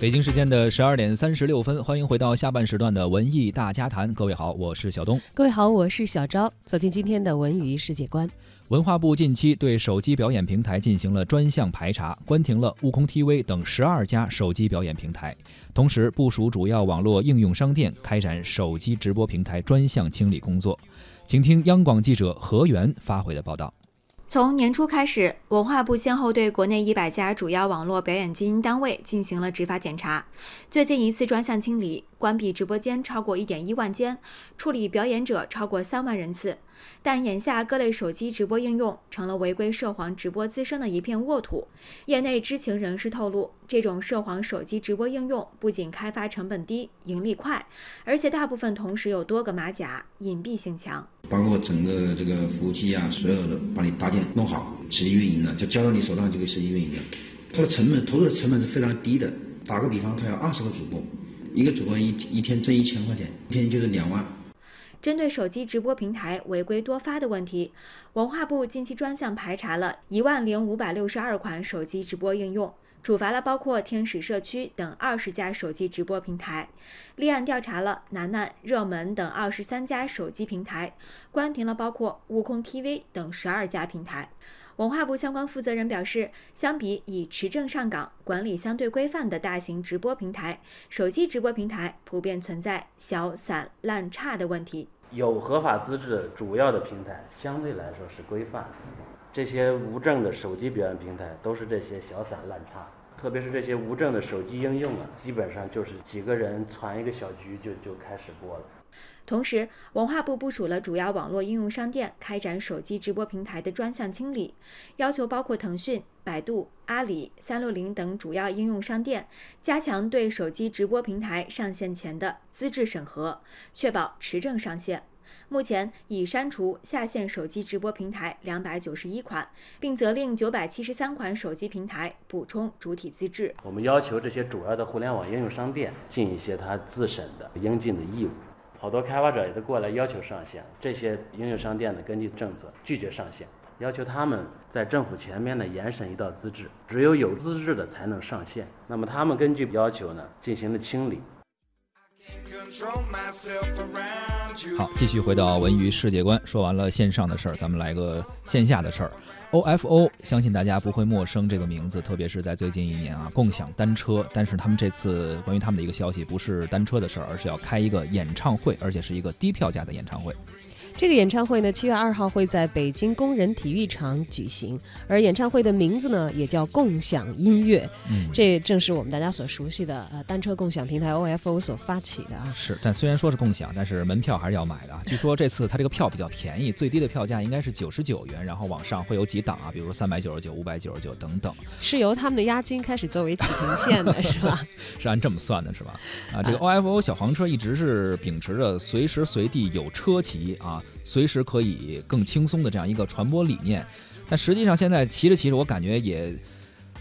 北京时间的十二点三十六分，欢迎回到下半时段的文艺大家谈。各位好，我是小东。各位好，我是小昭。走进今天的文娱世界观。文化部近期对手机表演平台进行了专项排查，关停了悟空 TV 等十二家手机表演平台，同时部署主要网络应用商店开展手机直播平台专项清理工作。请听央广记者何源发回的报道。从年初开始，文化部先后对国内一百家主要网络表演经营单位进行了执法检查。最近一次专项清理，关闭直播间超过一点一万间，处理表演者超过三万人次。但眼下各类手机直播应用成了违规涉黄直播滋生的一片沃土。业内知情人士透露，这种涉黄手机直播应用不仅开发成本低、盈利快，而且大部分同时有多个马甲，隐蔽性强。包括整个这个服务器啊，所有的帮你搭建弄好，实际运营了就交到你手上就可以实际运营了。它的成本投入的成本是非常低的。打个比方，它有二十个主播，一个主播一一天挣一千块钱，一天就是两万。针对手机直播平台违规多发的问题，文化部近期专项排查了一万零五百六十二款手机直播应用。处罚了包括天使社区等二十家手机直播平台，立案调查了楠楠、热门等二十三家手机平台，关停了包括悟空 TV 等十二家平台。文化部相关负责人表示，相比以持证上岗、管理相对规范的大型直播平台，手机直播平台普遍存在小、散、滥、差的问题。有合法资质的主要的平台相对来说是规范。这些无证的手机表演平台都是这些小散滥差，特别是这些无证的手机应用啊，基本上就是几个人攒一个小局就就开始播了。同时，文化部部署了主要网络应用商店开展手机直播平台的专项清理，要求包括腾讯、百度、阿里、三六零等主要应用商店加强对手机直播平台上线前的资质审核，确保持证上线。目前已删除下线手机直播平台两百九十一款，并责令九百七十三款手机平台补充主体资质。我们要求这些主要的互联网应用商店尽一些他自审的应尽的义务。好多开发者也都过来要求上线，这些应用商店呢根据政策拒绝上线，要求他们在政府前面呢严审一道资质，只有有资质的才能上线。那么他们根据要求呢进行了清理。好，继续回到文娱世界观。说完了线上的事儿，咱们来个线下的事儿。OFO，相信大家不会陌生这个名字，特别是在最近一年啊，共享单车。但是他们这次关于他们的一个消息，不是单车的事儿，而是要开一个演唱会，而且是一个低票价的演唱会。这个演唱会呢，七月二号会在北京工人体育场举行，而演唱会的名字呢，也叫共享音乐。嗯，这正是我们大家所熟悉的呃单车共享平台 OFO 所发起的啊。是，但虽然说是共享，但是门票还是要买的。据说这次它这个票比较便宜，最低的票价应该是九十九元，然后往上会有几档啊，比如三百九十九、五百九十九等等。是由他们的押金开始作为起停线的是吧？是按这么算的是吧？啊，这个 OFO 小黄车一直是秉持着随时随地有车骑啊。随时可以更轻松的这样一个传播理念，但实际上现在骑着骑着，我感觉也。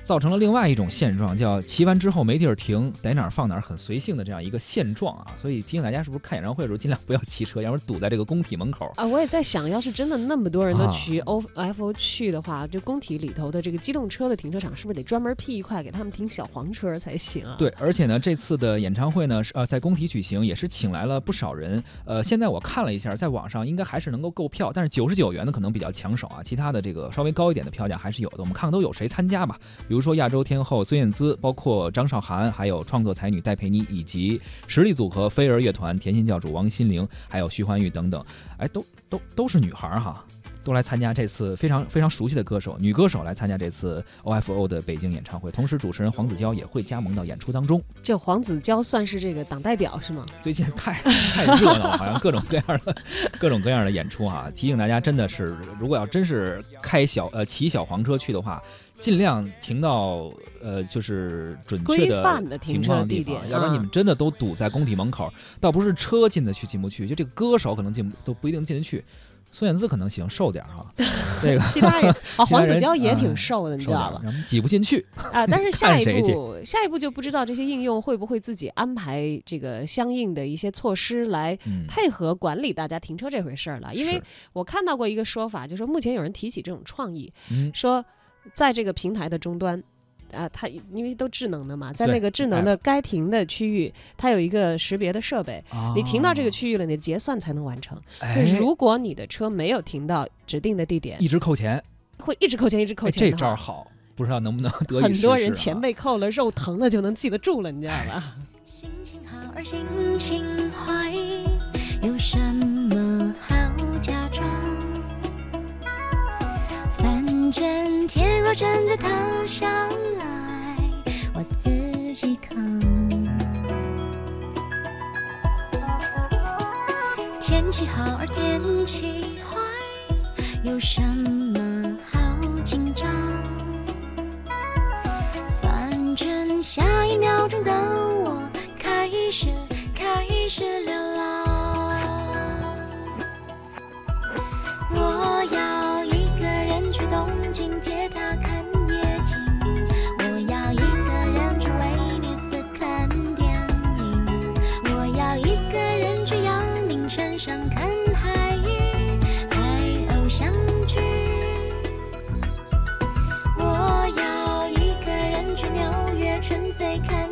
造成了另外一种现状，叫骑完之后没地儿停，逮哪儿放哪儿，很随性的这样一个现状啊。所以提醒大家，是不是看演唱会的时候尽量不要骑车，要不然堵在这个工体门口啊。我也在想，要是真的那么多人都去 O F O 去的话，就工体里头的这个机动车的停车场，是不是得专门辟一块给他们停小黄车才行啊？对，而且呢，这次的演唱会呢，是呃在工体举行，也是请来了不少人。呃，现在我看了一下，在网上应该还是能够购票，但是九十九元的可能比较抢手啊。其他的这个稍微高一点的票价还是有的。我们看看都有谁参加吧，比如比如说亚洲天后。孙燕姿，包括张韶涵，还有创作才女戴佩妮，以及实力组合飞儿乐团、甜心教主王心凌，还有徐怀钰等等，哎，都都都是女孩哈，都来参加这次非常非常熟悉的歌手，女歌手来参加这次 OFO 的北京演唱会。同时，主持人黄子佼也会加盟到演出当中。这黄子佼算是这个党代表是吗？最近太 太热闹了，好像各种各样的各种各样的演出哈。提醒大家，真的是如果要真是开小呃骑小黄车去的话。尽量停到呃，就是准确的停车地点，要不然你们真的都堵在工体门口。倒不是车进得去进不去，就这个歌手可能进都不一定进得去。孙燕姿可能行，瘦点哈。这个其他人啊，黄子佼也挺瘦的，你知道吧？挤不进去啊。但是 下一步，下一步就不知道这些应用会不会自己安排这个相应的一些措施来配合管理大家停车这回事儿了。因为我看到过一个说法，就说目前有人提起这种创意，说。在这个平台的终端，啊，它因为都智能的嘛，在那个智能的该停的区域，它有一个识别的设备，你停到这个区域了，你的结算才能完成。就如果你的车没有停到指定的地点，一直扣钱，会一直扣钱，一直扣钱。这招好，不知道能不能 得很多人钱被扣了，肉疼了就能记得住了，你知道吧？心情好而心情坏，有什么好假装？反正天若真的塌下来，我自己扛。天气好而天气坏，有什么好紧张？最开